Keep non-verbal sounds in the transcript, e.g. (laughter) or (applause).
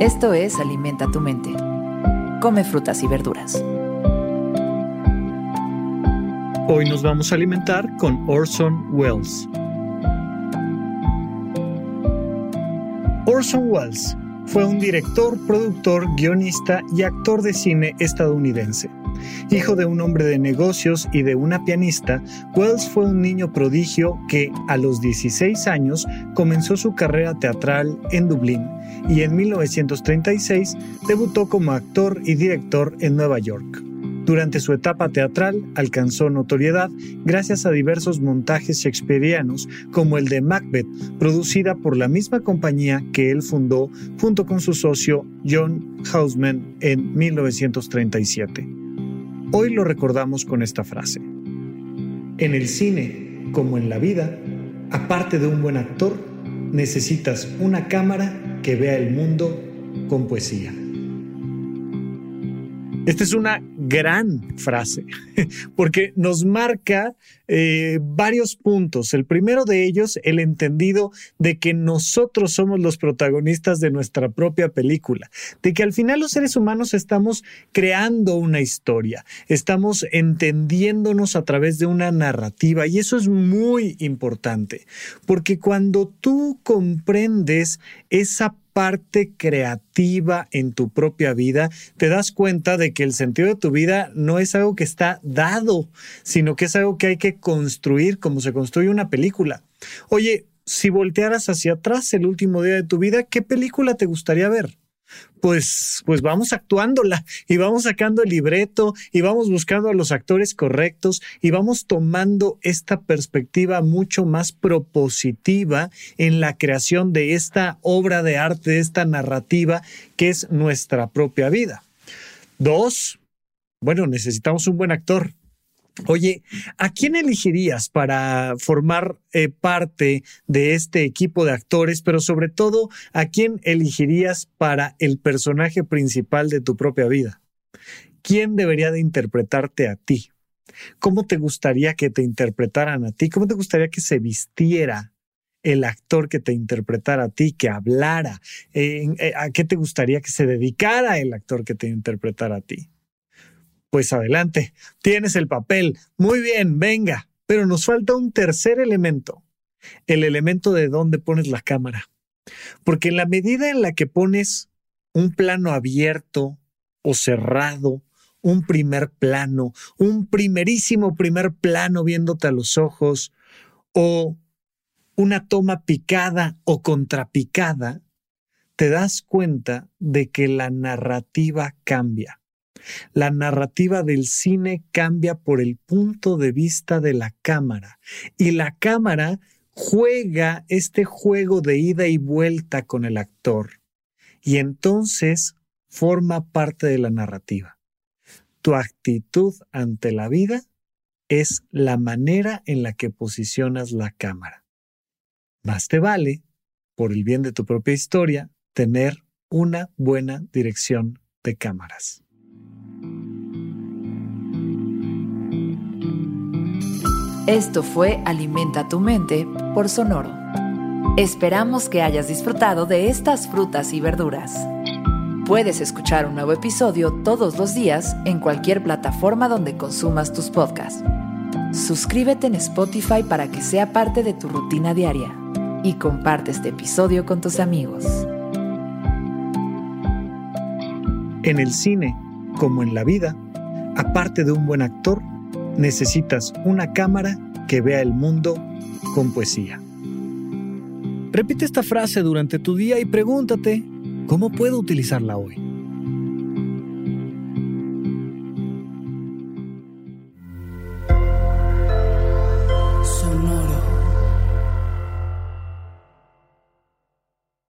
Esto es Alimenta tu mente. Come frutas y verduras. Hoy nos vamos a alimentar con Orson Welles. Orson Welles fue un director, productor, guionista y actor de cine estadounidense. Hijo de un hombre de negocios y de una pianista, Wells fue un niño prodigio que a los 16 años comenzó su carrera teatral en Dublín y en 1936 debutó como actor y director en Nueva York. Durante su etapa teatral alcanzó notoriedad gracias a diversos montajes shakespearianos como el de Macbeth, producida por la misma compañía que él fundó junto con su socio John Houseman en 1937. Hoy lo recordamos con esta frase. En el cine, como en la vida, aparte de un buen actor, necesitas una cámara que vea el mundo con poesía. Esta es una gran frase (laughs) porque nos marca eh, varios puntos. El primero de ellos, el entendido de que nosotros somos los protagonistas de nuestra propia película, de que al final los seres humanos estamos creando una historia, estamos entendiéndonos a través de una narrativa y eso es muy importante porque cuando tú comprendes esa parte creativa en tu propia vida, te das cuenta de que el sentido de tu vida no es algo que está dado, sino que es algo que hay que construir como se construye una película. Oye, si voltearas hacia atrás el último día de tu vida, ¿qué película te gustaría ver? Pues, pues vamos actuándola y vamos sacando el libreto y vamos buscando a los actores correctos y vamos tomando esta perspectiva mucho más propositiva en la creación de esta obra de arte, de esta narrativa que es nuestra propia vida. Dos, bueno, necesitamos un buen actor. Oye, ¿a quién elegirías para formar eh, parte de este equipo de actores, pero sobre todo, ¿a quién elegirías para el personaje principal de tu propia vida? ¿Quién debería de interpretarte a ti? ¿Cómo te gustaría que te interpretaran a ti? ¿Cómo te gustaría que se vistiera el actor que te interpretara a ti, que hablara? Eh, ¿A qué te gustaría que se dedicara el actor que te interpretara a ti? Pues adelante, tienes el papel. Muy bien, venga. Pero nos falta un tercer elemento, el elemento de dónde pones la cámara. Porque en la medida en la que pones un plano abierto o cerrado, un primer plano, un primerísimo primer plano viéndote a los ojos, o una toma picada o contrapicada, te das cuenta de que la narrativa cambia. La narrativa del cine cambia por el punto de vista de la cámara y la cámara juega este juego de ida y vuelta con el actor y entonces forma parte de la narrativa. Tu actitud ante la vida es la manera en la que posicionas la cámara. Más te vale, por el bien de tu propia historia, tener una buena dirección de cámaras. Esto fue Alimenta tu mente por Sonoro. Esperamos que hayas disfrutado de estas frutas y verduras. Puedes escuchar un nuevo episodio todos los días en cualquier plataforma donde consumas tus podcasts. Suscríbete en Spotify para que sea parte de tu rutina diaria y comparte este episodio con tus amigos. En el cine, como en la vida, aparte de un buen actor, necesitas una cámara que vea el mundo con poesía. Repite esta frase durante tu día y pregúntate, ¿cómo puedo utilizarla hoy?